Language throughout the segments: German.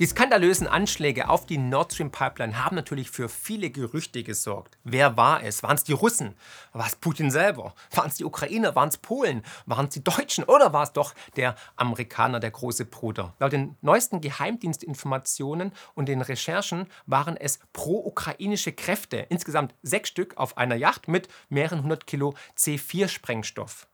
Die skandalösen Anschläge auf die Nord Stream Pipeline haben natürlich für viele Gerüchte gesorgt. Wer war es? Waren es die Russen? War es Putin selber? Waren es die Ukrainer? Waren es Polen? Waren es die Deutschen? Oder war es doch der Amerikaner, der große Bruder? Laut den neuesten Geheimdienstinformationen und den Recherchen waren es pro-ukrainische Kräfte, insgesamt sechs Stück auf einer Yacht mit mehreren hundert Kilo C4-Sprengstoff.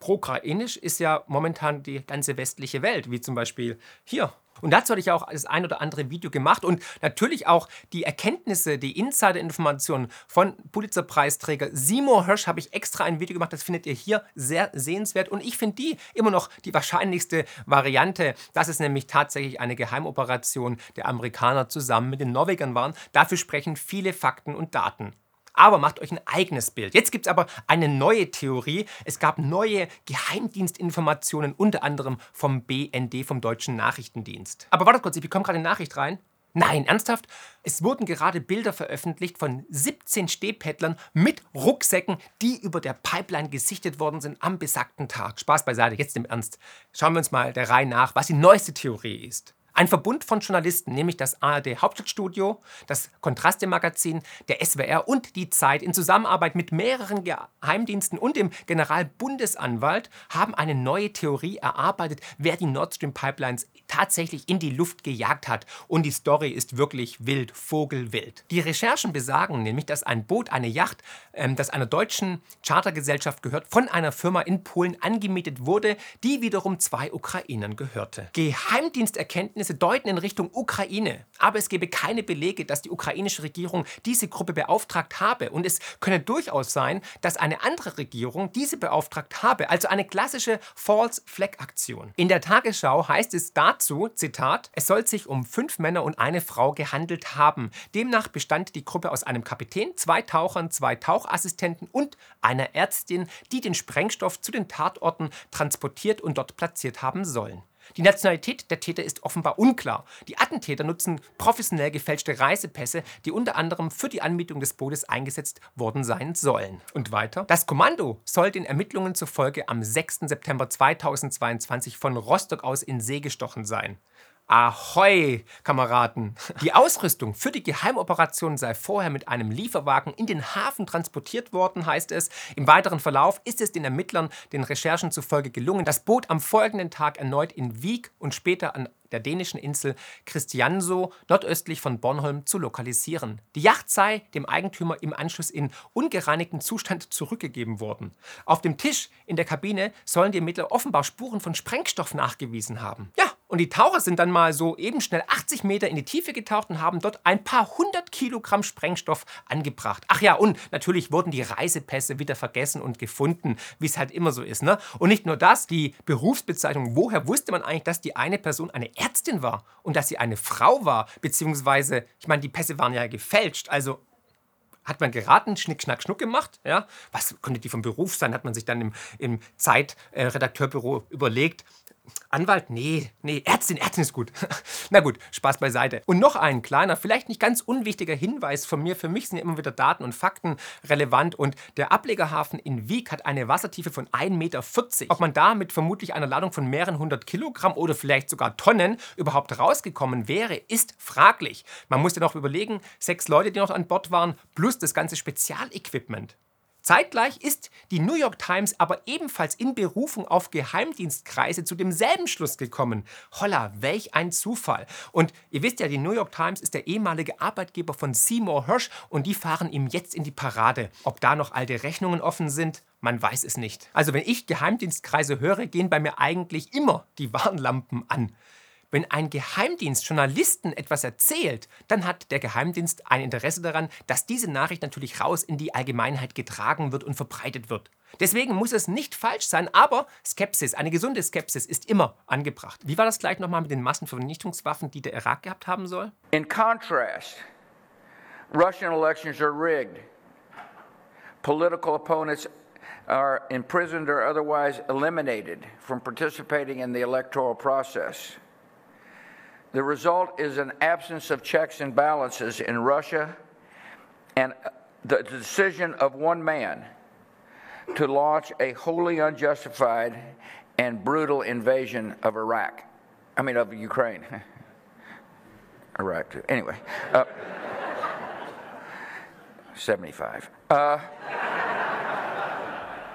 Pro-ukrainisch ist ja momentan die ganze westliche Welt, wie zum Beispiel hier und dazu hatte ich auch das ein oder andere Video gemacht und natürlich auch die Erkenntnisse, die Insider-Informationen von Pulitzer-Preisträger Seymour Hirsch habe ich extra ein Video gemacht. Das findet ihr hier sehr sehenswert und ich finde die immer noch die wahrscheinlichste Variante, dass es nämlich tatsächlich eine Geheimoperation der Amerikaner zusammen mit den Norwegern waren. Dafür sprechen viele Fakten und Daten aber macht euch ein eigenes Bild. Jetzt gibt es aber eine neue Theorie. Es gab neue Geheimdienstinformationen, unter anderem vom BND, vom Deutschen Nachrichtendienst. Aber wartet kurz, ich bekomme gerade eine Nachricht rein. Nein, ernsthaft? Es wurden gerade Bilder veröffentlicht von 17 Stehpettlern mit Rucksäcken, die über der Pipeline gesichtet worden sind am besagten Tag. Spaß beiseite, jetzt im Ernst. Schauen wir uns mal der Reihe nach, was die neueste Theorie ist. Ein Verbund von Journalisten, nämlich das ARD Hauptstadtstudio, das Kontraste-Magazin, der SWR und die Zeit in Zusammenarbeit mit mehreren Geheimdiensten und dem Generalbundesanwalt haben eine neue Theorie erarbeitet, wer die Nord Stream Pipelines tatsächlich in die Luft gejagt hat. Und die Story ist wirklich wild, vogelwild. Die Recherchen besagen nämlich, dass ein Boot, eine Yacht, ähm, das einer deutschen Chartergesellschaft gehört, von einer Firma in Polen angemietet wurde, die wiederum zwei Ukrainern gehörte. Geheimdiensterkenntnisse deuten in Richtung Ukraine, aber es gebe keine Belege, dass die ukrainische Regierung diese Gruppe beauftragt habe. Und es könne durchaus sein, dass eine andere Regierung diese beauftragt habe, also eine klassische False Flag Aktion. In der Tagesschau heißt es dazu, Zitat, es soll sich um fünf Männer und eine Frau gehandelt haben. Demnach bestand die Gruppe aus einem Kapitän, zwei Tauchern, zwei Tauchassistenten und einer Ärztin, die den Sprengstoff zu den Tatorten transportiert und dort platziert haben sollen. Die Nationalität der Täter ist offenbar unklar. Die Attentäter nutzen professionell gefälschte Reisepässe, die unter anderem für die Anmietung des Bootes eingesetzt worden sein sollen. Und weiter. Das Kommando soll den Ermittlungen zufolge am 6. September 2022 von Rostock aus in See gestochen sein. Ahoi, Kameraden! Die Ausrüstung für die Geheimoperation sei vorher mit einem Lieferwagen in den Hafen transportiert worden, heißt es. Im weiteren Verlauf ist es den Ermittlern den Recherchen zufolge gelungen, das Boot am folgenden Tag erneut in Wieg und später an der dänischen Insel Christiansø nordöstlich von Bornholm zu lokalisieren. Die Yacht sei dem Eigentümer im Anschluss in ungereinigten Zustand zurückgegeben worden. Auf dem Tisch in der Kabine sollen die Ermittler offenbar Spuren von Sprengstoff nachgewiesen haben. Ja, und die Taucher sind dann mal so eben schnell 80 Meter in die Tiefe getaucht und haben dort ein paar hundert Kilogramm Sprengstoff angebracht. Ach ja, und natürlich wurden die Reisepässe wieder vergessen und gefunden, wie es halt immer so ist. Ne? Und nicht nur das, die Berufsbezeichnung, woher wusste man eigentlich, dass die eine Person eine Ärztin war und dass sie eine Frau war? Beziehungsweise, ich meine, die Pässe waren ja gefälscht, also hat man geraten, Schnick, Schnack, Schnuck gemacht. Ja? Was konnte die vom Beruf sein? Hat man sich dann im, im Zeitredakteurbüro äh, überlegt. Anwalt? Nee, nee, Ärztin, Ärztin ist gut. Na gut, Spaß beiseite. Und noch ein kleiner, vielleicht nicht ganz unwichtiger Hinweis von mir. Für mich sind ja immer wieder Daten und Fakten relevant. Und der Ablegerhafen in Wieg hat eine Wassertiefe von 1,40 Meter. Ob man da mit vermutlich einer Ladung von mehreren hundert Kilogramm oder vielleicht sogar Tonnen überhaupt rausgekommen wäre, ist fraglich. Man muss ja noch überlegen, sechs Leute, die noch an Bord waren, plus das ganze Spezialequipment. Zeitgleich ist die New York Times aber ebenfalls in Berufung auf Geheimdienstkreise zu demselben Schluss gekommen. Holla, welch ein Zufall. Und ihr wisst ja, die New York Times ist der ehemalige Arbeitgeber von Seymour Hirsch und die fahren ihm jetzt in die Parade. Ob da noch alte Rechnungen offen sind, man weiß es nicht. Also wenn ich Geheimdienstkreise höre, gehen bei mir eigentlich immer die Warnlampen an. Wenn ein Geheimdienst Journalisten etwas erzählt, dann hat der Geheimdienst ein Interesse daran, dass diese Nachricht natürlich raus in die Allgemeinheit getragen wird und verbreitet wird. Deswegen muss es nicht falsch sein, aber Skepsis, eine gesunde Skepsis ist immer angebracht. Wie war das gleich nochmal mit den Massenvernichtungswaffen, die der Irak gehabt haben soll? In contrast, Russian elections are rigged. Political opponents are imprisoned or otherwise eliminated from participating in the electoral process. The result is an absence of checks and balances in Russia and the decision of one man to launch a wholly unjustified and brutal invasion of Iraq. I mean, of Ukraine. Iraq, too. Anyway, uh, 75. Uh,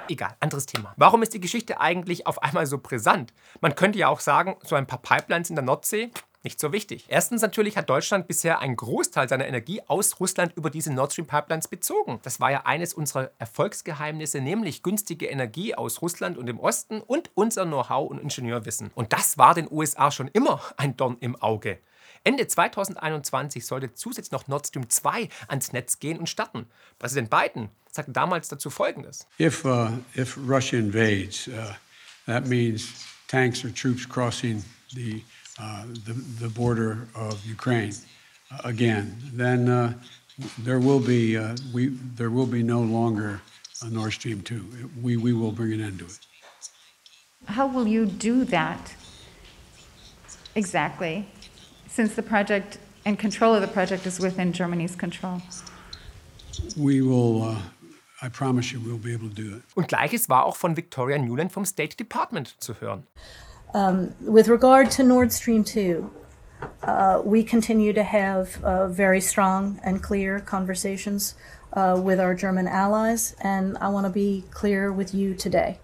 Egal, anderes Thema. Warum ist die Geschichte eigentlich auf einmal so brisant? Man könnte ja auch sagen, so ein paar Pipelines in der Nordsee, nicht so wichtig. Erstens natürlich hat Deutschland bisher einen Großteil seiner Energie aus Russland über diese Nord Stream Pipelines bezogen. Das war ja eines unserer Erfolgsgeheimnisse, nämlich günstige Energie aus Russland und dem Osten und unser Know-how und Ingenieurwissen. Und das war den USA schon immer ein Dorn im Auge. Ende 2021 sollte zusätzlich noch Nord Stream 2 ans Netz gehen und starten. Präsident Biden sagte damals dazu Folgendes. If, uh, if Russia invades, uh, that means tanks or troops crossing the, the, the, border of Ukraine uh, again. Then uh, there will be uh, we there will be no longer a Nord Stream 2. We, we will bring an end to it. How will you do that exactly, since the project and control of the project is within Germany's control? We will I promise you we'll be able to do it. Und gleiches war auch von Victoria Newland vom State Department zu hören. Um, with regard to Nord Stream 2, uh, we continue to have uh, very strong and clear conversations uh, with our German allies, and I want to be clear with you today.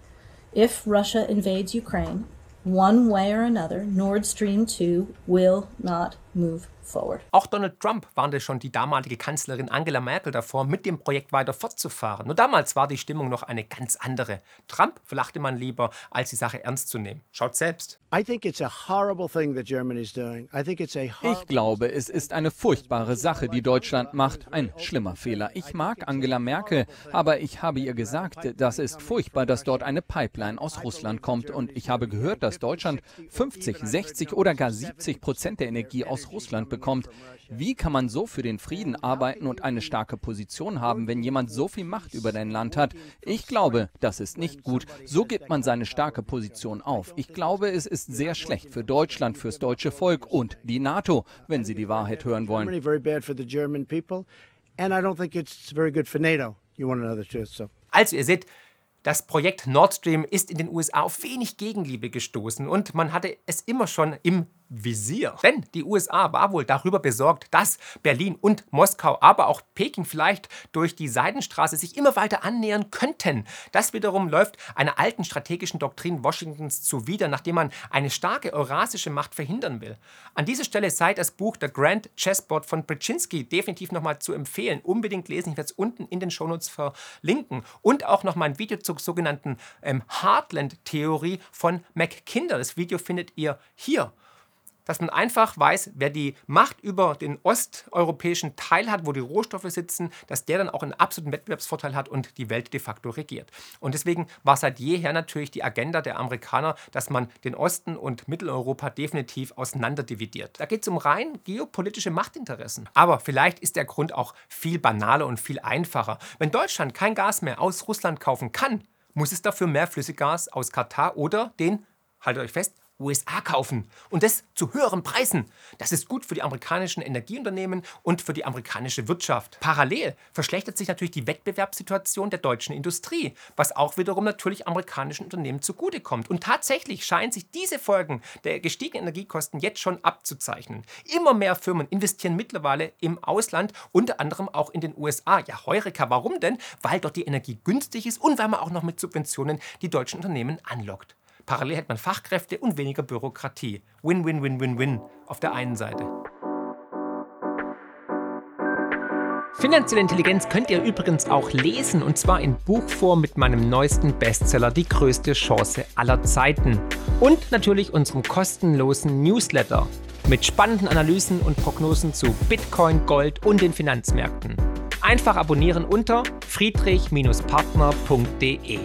If Russia invades Ukraine, one way or another, Nord Stream 2 will not move forward. Auch Donald Trump warnte schon die damalige Kanzlerin Angela Merkel davor, mit dem Projekt weiter fortzufahren. Nur damals war die Stimmung noch eine ganz andere. Trump verlachte man lieber, als die Sache ernst zu nehmen. Schaut selbst. Ich glaube, es ist eine furchtbare Sache, die Deutschland macht. Ein schlimmer Fehler. Ich mag Angela Merkel, aber ich habe ihr gesagt, das ist furchtbar, dass dort eine Pipeline aus Russland kommt. Und ich habe gehört, dass Deutschland 50, 60 oder gar 70 Prozent der Energie aus Russland bekommt. Wie kann man so für den Frieden arbeiten und eine starke Position haben, wenn jemand so viel Macht über dein Land hat? Ich glaube, das ist nicht gut. So gibt man seine starke Position auf. Ich glaube, es ist sehr schlecht für Deutschland, fürs deutsche Volk und die NATO, wenn sie die Wahrheit hören wollen. Also ihr seht, das Projekt Nord Stream ist in den USA auf wenig Gegenliebe gestoßen und man hatte es immer schon im Visier. Denn die USA war wohl darüber besorgt, dass Berlin und Moskau, aber auch Peking vielleicht durch die Seidenstraße sich immer weiter annähern könnten. Das wiederum läuft einer alten strategischen Doktrin Washingtons zuwider, nachdem man eine starke eurasische Macht verhindern will. An dieser Stelle sei das Buch The Grand Chessboard von Brzezinski definitiv nochmal zu empfehlen. Unbedingt lesen, ich werde es unten in den Shownotes verlinken. Und auch nochmal ein Video zur sogenannten ähm, Heartland-Theorie von McKinder. Das Video findet ihr hier dass man einfach weiß, wer die Macht über den osteuropäischen Teil hat, wo die Rohstoffe sitzen, dass der dann auch einen absoluten Wettbewerbsvorteil hat und die Welt de facto regiert. Und deswegen war seit jeher natürlich die Agenda der Amerikaner, dass man den Osten und Mitteleuropa definitiv auseinanderdividiert. Da geht es um rein geopolitische Machtinteressen. Aber vielleicht ist der Grund auch viel banaler und viel einfacher. Wenn Deutschland kein Gas mehr aus Russland kaufen kann, muss es dafür mehr Flüssiggas aus Katar oder den, haltet euch fest, USA kaufen. Und das zu höheren Preisen. Das ist gut für die amerikanischen Energieunternehmen und für die amerikanische Wirtschaft. Parallel verschlechtert sich natürlich die Wettbewerbssituation der deutschen Industrie, was auch wiederum natürlich amerikanischen Unternehmen zugutekommt. Und tatsächlich scheinen sich diese Folgen der gestiegenen Energiekosten jetzt schon abzuzeichnen. Immer mehr Firmen investieren mittlerweile im Ausland, unter anderem auch in den USA. Ja, Heureka, warum denn? Weil dort die Energie günstig ist und weil man auch noch mit Subventionen die deutschen Unternehmen anlockt. Parallel hätte man Fachkräfte und weniger Bürokratie. Win, win, win, win, win auf der einen Seite. Finanzielle Intelligenz könnt ihr übrigens auch lesen und zwar in Buchform mit meinem neuesten Bestseller Die größte Chance aller Zeiten und natürlich unserem kostenlosen Newsletter mit spannenden Analysen und Prognosen zu Bitcoin, Gold und den Finanzmärkten. Einfach abonnieren unter friedrich-partner.de.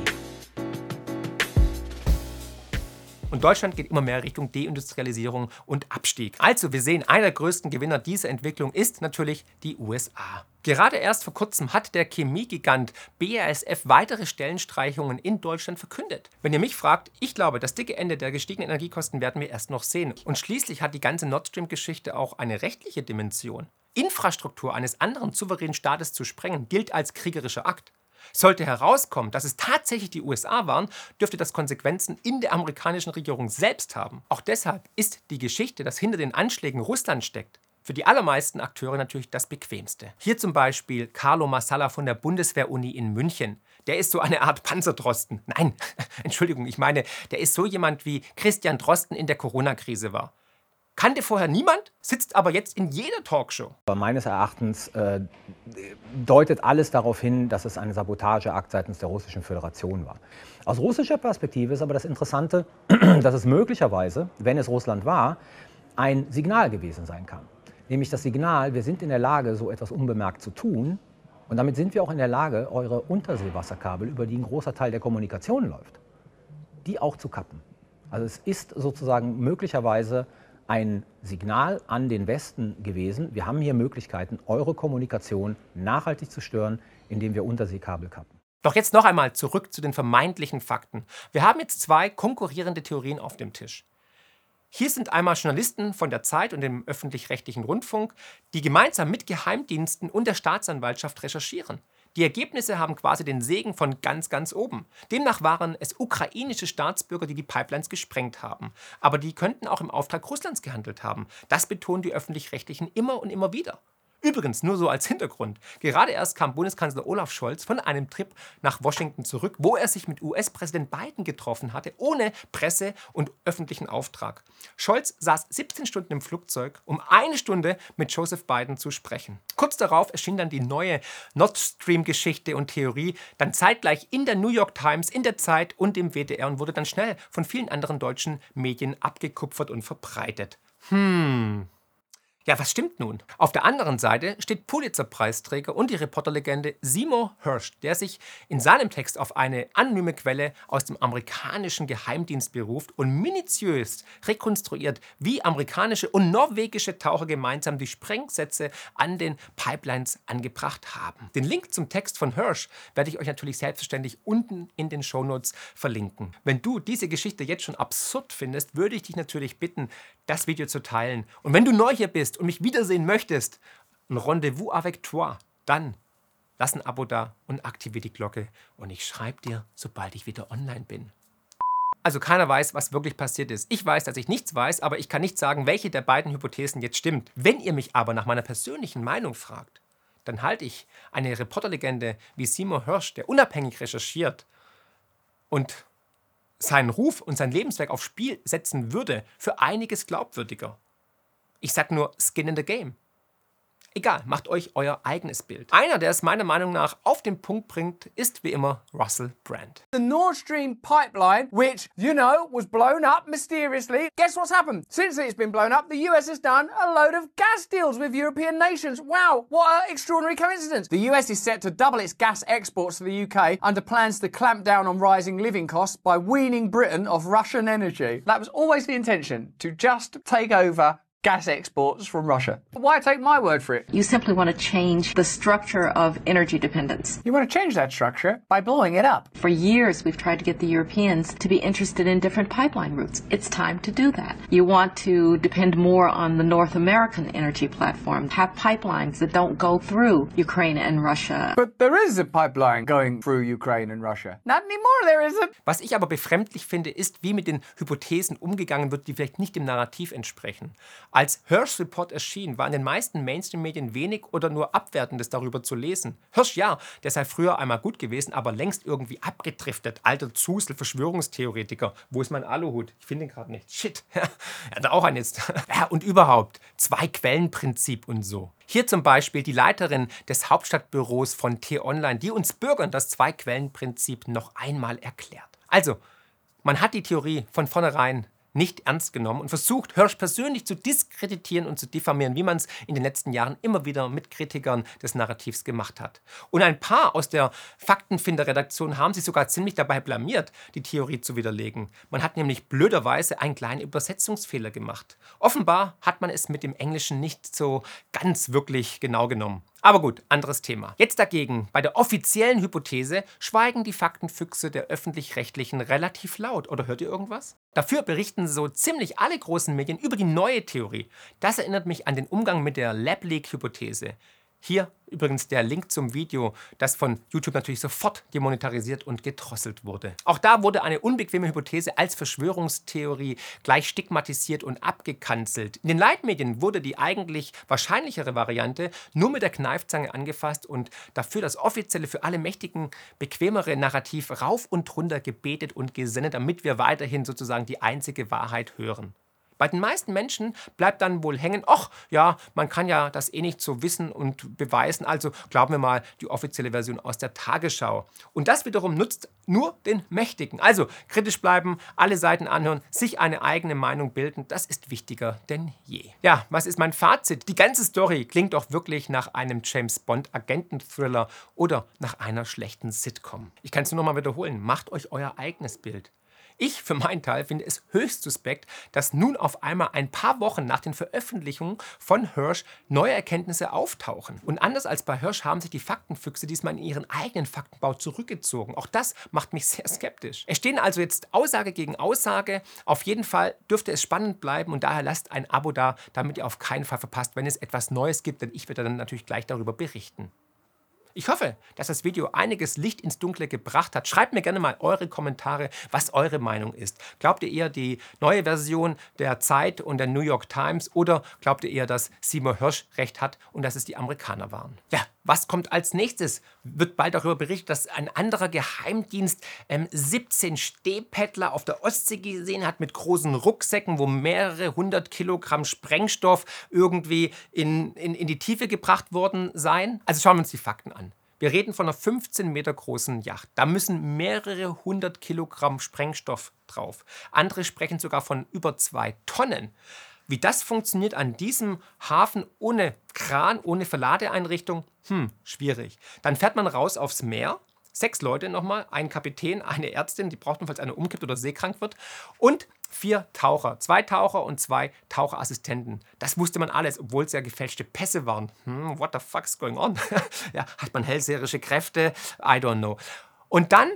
Und Deutschland geht immer mehr Richtung Deindustrialisierung und Abstieg. Also wir sehen, einer der größten Gewinner dieser Entwicklung ist natürlich die USA. Gerade erst vor kurzem hat der Chemiegigant BASF weitere Stellenstreichungen in Deutschland verkündet. Wenn ihr mich fragt, ich glaube, das dicke Ende der gestiegenen Energiekosten werden wir erst noch sehen. Und schließlich hat die ganze Nord Stream-Geschichte auch eine rechtliche Dimension. Infrastruktur eines anderen souveränen Staates zu sprengen, gilt als kriegerischer Akt. Sollte herauskommen, dass es tatsächlich die USA waren, dürfte das Konsequenzen in der amerikanischen Regierung selbst haben. Auch deshalb ist die Geschichte, dass hinter den Anschlägen Russland steckt, für die allermeisten Akteure natürlich das bequemste. Hier zum Beispiel Carlo Massala von der Bundeswehr-Uni in München. Der ist so eine Art Panzerdrosten. Nein, Entschuldigung, ich meine, der ist so jemand wie Christian Drosten in der Corona-Krise war. Kannte vorher niemand, sitzt aber jetzt in jeder Talkshow. Aber meines Erachtens äh, deutet alles darauf hin, dass es ein Sabotageakt seitens der Russischen Föderation war. Aus russischer Perspektive ist aber das Interessante, dass es möglicherweise, wenn es Russland war, ein Signal gewesen sein kann nämlich das Signal, wir sind in der Lage, so etwas unbemerkt zu tun. Und damit sind wir auch in der Lage, eure Unterseewasserkabel, über die ein großer Teil der Kommunikation läuft, die auch zu kappen. Also es ist sozusagen möglicherweise ein Signal an den Westen gewesen, wir haben hier Möglichkeiten, eure Kommunikation nachhaltig zu stören, indem wir Unterseekabel kappen. Doch jetzt noch einmal zurück zu den vermeintlichen Fakten. Wir haben jetzt zwei konkurrierende Theorien auf dem Tisch. Hier sind einmal Journalisten von der Zeit und dem öffentlich-rechtlichen Rundfunk, die gemeinsam mit Geheimdiensten und der Staatsanwaltschaft recherchieren. Die Ergebnisse haben quasi den Segen von ganz, ganz oben. Demnach waren es ukrainische Staatsbürger, die die Pipelines gesprengt haben. Aber die könnten auch im Auftrag Russlands gehandelt haben. Das betonen die öffentlich-rechtlichen immer und immer wieder. Übrigens, nur so als Hintergrund. Gerade erst kam Bundeskanzler Olaf Scholz von einem Trip nach Washington zurück, wo er sich mit US-Präsident Biden getroffen hatte, ohne Presse und öffentlichen Auftrag. Scholz saß 17 Stunden im Flugzeug, um eine Stunde mit Joseph Biden zu sprechen. Kurz darauf erschien dann die neue Nord Stream-Geschichte und Theorie, dann zeitgleich in der New York Times, in der Zeit und im WDR und wurde dann schnell von vielen anderen deutschen Medien abgekupfert und verbreitet. Hm, ja, was stimmt nun? Auf der anderen Seite steht Pulitzer-Preisträger und die Reporterlegende Seymour Hirsch, der sich in seinem Text auf eine anonyme Quelle aus dem amerikanischen Geheimdienst beruft und minutiös rekonstruiert, wie amerikanische und norwegische Taucher gemeinsam die Sprengsätze an den Pipelines angebracht haben. Den Link zum Text von Hirsch werde ich euch natürlich selbstverständlich unten in den Shownotes verlinken. Wenn du diese Geschichte jetzt schon absurd findest, würde ich dich natürlich bitten, das Video zu teilen. Und wenn du neu hier bist, und mich wiedersehen möchtest, ein Rendezvous avec toi, dann lass ein Abo da und aktiviere die Glocke und ich schreibe dir, sobald ich wieder online bin. Also keiner weiß, was wirklich passiert ist. Ich weiß, dass ich nichts weiß, aber ich kann nicht sagen, welche der beiden Hypothesen jetzt stimmt. Wenn ihr mich aber nach meiner persönlichen Meinung fragt, dann halte ich eine Reporterlegende wie Seymour Hirsch, der unabhängig recherchiert und seinen Ruf und sein Lebenswerk aufs Spiel setzen würde, für einiges glaubwürdiger. Ich sag nur Skin in the Game. Egal, macht euch euer eigenes Bild. Einer, der es meiner Meinung nach auf den Punkt bringt, ist wie immer Russell Brand. The Nord Stream pipeline, which, you know, was blown up mysteriously. Guess what's happened? Since it's been blown up, the US has done a load of gas deals with European nations. Wow, what an extraordinary coincidence. The US is set to double its gas exports to the UK under plans to clamp down on rising living costs by weaning Britain off Russian energy. That was always the intention, to just take over gas exports from Russia. Why take my word for it? You simply want to change the structure of energy dependence. You want to change that structure by blowing it up. For years, we've tried to get the Europeans to be interested in different pipeline routes. It's time to do that. You want to depend more on the North American energy platform, have pipelines that don't go through Ukraine and Russia. But there is a pipeline going through Ukraine and Russia. Not anymore, there isn't. Was ich aber befremdlich finde, ist, wie mit den Hypothesen umgegangen wird, die vielleicht nicht dem Narrativ entsprechen. Als Hirsch Report erschien, war in den meisten Mainstream-Medien wenig oder nur Abwertendes darüber zu lesen. Hirsch, ja, der sei früher einmal gut gewesen, aber längst irgendwie abgedriftet. Alter Zusel, Verschwörungstheoretiker. Wo ist mein Aluhut? Ich finde ihn gerade nicht. Shit. er hat auch einen jetzt. ja, und überhaupt, Zwei-Quellen-Prinzip und so. Hier zum Beispiel die Leiterin des Hauptstadtbüros von T-Online, die uns Bürgern das Zwei-Quellen-Prinzip noch einmal erklärt. Also, man hat die Theorie von vornherein nicht ernst genommen und versucht, Hirsch persönlich zu diskreditieren und zu diffamieren, wie man es in den letzten Jahren immer wieder mit Kritikern des Narrativs gemacht hat. Und ein paar aus der Faktenfinder-Redaktion haben sich sogar ziemlich dabei blamiert, die Theorie zu widerlegen. Man hat nämlich blöderweise einen kleinen Übersetzungsfehler gemacht. Offenbar hat man es mit dem Englischen nicht so ganz wirklich genau genommen. Aber gut, anderes Thema. Jetzt dagegen, bei der offiziellen Hypothese schweigen die Faktenfüchse der öffentlich-rechtlichen relativ laut. Oder hört ihr irgendwas? Dafür berichten so ziemlich alle großen Medien über die neue Theorie. Das erinnert mich an den Umgang mit der Lab Leak-Hypothese. Hier übrigens der Link zum Video, das von YouTube natürlich sofort demonetarisiert und gedrosselt wurde. Auch da wurde eine unbequeme Hypothese als Verschwörungstheorie gleich stigmatisiert und abgekanzelt. In den Leitmedien wurde die eigentlich wahrscheinlichere Variante nur mit der Kneifzange angefasst und dafür das offizielle für alle Mächtigen bequemere Narrativ rauf und runter gebetet und gesendet, damit wir weiterhin sozusagen die einzige Wahrheit hören. Bei den meisten Menschen bleibt dann wohl hängen, ach ja, man kann ja das eh nicht so wissen und beweisen, also glauben wir mal die offizielle Version aus der Tagesschau. Und das wiederum nutzt nur den Mächtigen. Also kritisch bleiben, alle Seiten anhören, sich eine eigene Meinung bilden, das ist wichtiger denn je. Ja, was ist mein Fazit? Die ganze Story klingt doch wirklich nach einem James Bond Agenten-Thriller oder nach einer schlechten Sitcom. Ich kann es nur noch mal wiederholen, macht euch euer eigenes Bild. Ich für meinen Teil finde es höchst suspekt, dass nun auf einmal ein paar Wochen nach den Veröffentlichungen von Hirsch neue Erkenntnisse auftauchen. Und anders als bei Hirsch haben sich die Faktenfüchse diesmal in ihren eigenen Faktenbau zurückgezogen. Auch das macht mich sehr skeptisch. Es stehen also jetzt Aussage gegen Aussage. Auf jeden Fall dürfte es spannend bleiben und daher lasst ein Abo da, damit ihr auf keinen Fall verpasst, wenn es etwas Neues gibt, denn ich werde dann natürlich gleich darüber berichten. Ich hoffe, dass das Video einiges Licht ins Dunkle gebracht hat. Schreibt mir gerne mal eure Kommentare, was eure Meinung ist. Glaubt ihr eher die neue Version der Zeit und der New York Times oder glaubt ihr eher, dass Seymour Hirsch recht hat und dass es die Amerikaner waren? Ja, was kommt als nächstes? Wird bald darüber berichtet, dass ein anderer Geheimdienst ähm, 17 Stehpättler auf der Ostsee gesehen hat mit großen Rucksäcken, wo mehrere hundert Kilogramm Sprengstoff irgendwie in, in, in die Tiefe gebracht worden seien. Also schauen wir uns die Fakten an. Wir reden von einer 15 Meter großen Yacht. Da müssen mehrere hundert Kilogramm Sprengstoff drauf. Andere sprechen sogar von über zwei Tonnen. Wie das funktioniert an diesem Hafen ohne Kran, ohne Verladeeinrichtung, hm, schwierig. Dann fährt man raus aufs Meer. Sechs Leute nochmal, ein Kapitän, eine Ärztin, die braucht man, falls einer umkippt oder seekrank wird. Und vier Taucher, zwei Taucher und zwei Taucherassistenten. Das wusste man alles, obwohl es ja gefälschte Pässe waren. Hm, what the fuck's going on? ja, hat man hellseherische Kräfte? I don't know. Und dann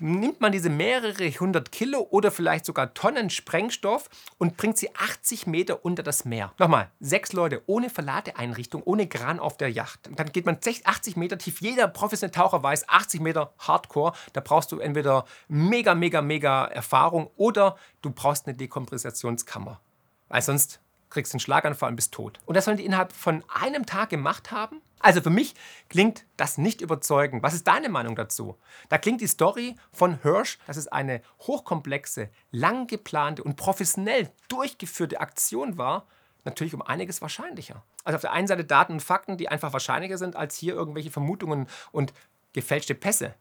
nimmt man diese mehrere hundert Kilo oder vielleicht sogar Tonnen Sprengstoff und bringt sie 80 Meter unter das Meer. Nochmal, sechs Leute ohne Verladeeinrichtung, ohne Kran auf der Yacht. Dann geht man 80 Meter tief. Jeder professionelle Taucher weiß, 80 Meter Hardcore. Da brauchst du entweder mega, mega, mega Erfahrung oder du brauchst eine Dekompressationskammer. Weil sonst kriegst du einen Schlaganfall und bist tot. Und das sollen die innerhalb von einem Tag gemacht haben? Also für mich klingt das nicht überzeugend. Was ist deine Meinung dazu? Da klingt die Story von Hirsch, dass es eine hochkomplexe, lang geplante und professionell durchgeführte Aktion war, natürlich um einiges wahrscheinlicher. Also auf der einen Seite Daten und Fakten, die einfach wahrscheinlicher sind als hier irgendwelche Vermutungen und gefälschte Pässe.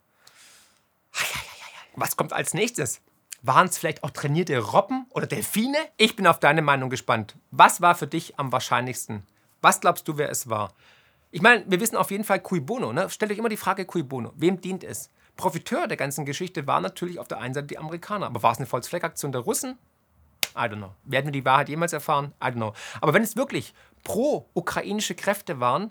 Was kommt als nächstes? Waren es vielleicht auch trainierte Robben oder Delfine? Ich bin auf deine Meinung gespannt. Was war für dich am wahrscheinlichsten? Was glaubst du, wer es war? Ich meine, wir wissen auf jeden Fall cui bono. Ne? Stellt euch immer die Frage cui bono. Wem dient es? Profiteur der ganzen Geschichte war natürlich auf der einen Seite die Amerikaner. Aber war es eine Volksfleckaktion der Russen? I don't know. Werden wir die Wahrheit jemals erfahren? I don't know. Aber wenn es wirklich pro-ukrainische Kräfte waren,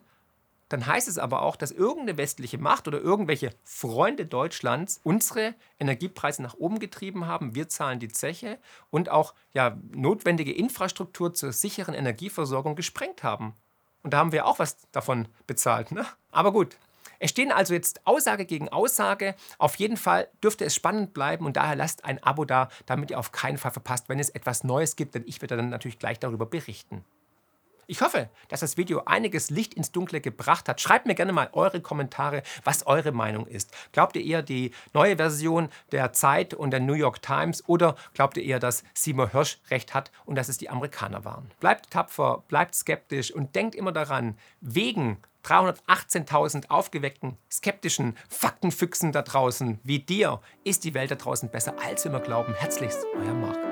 dann heißt es aber auch, dass irgendeine westliche Macht oder irgendwelche Freunde Deutschlands unsere Energiepreise nach oben getrieben haben. Wir zahlen die Zeche und auch ja, notwendige Infrastruktur zur sicheren Energieversorgung gesprengt haben. Und da haben wir auch was davon bezahlt. Ne? Aber gut. Es stehen also jetzt Aussage gegen Aussage. Auf jeden Fall dürfte es spannend bleiben und daher lasst ein Abo da, damit ihr auf keinen Fall verpasst, wenn es etwas Neues gibt, denn ich werde dann natürlich gleich darüber berichten. Ich hoffe, dass das Video einiges Licht ins Dunkle gebracht hat. Schreibt mir gerne mal eure Kommentare, was eure Meinung ist. Glaubt ihr eher die neue Version der Zeit und der New York Times oder glaubt ihr eher, dass Seymour Hirsch recht hat und dass es die Amerikaner waren? Bleibt tapfer, bleibt skeptisch und denkt immer daran, wegen 318.000 aufgeweckten, skeptischen Faktenfüchsen da draußen wie dir ist die Welt da draußen besser, als wir immer glauben. Herzlichst, euer Marc.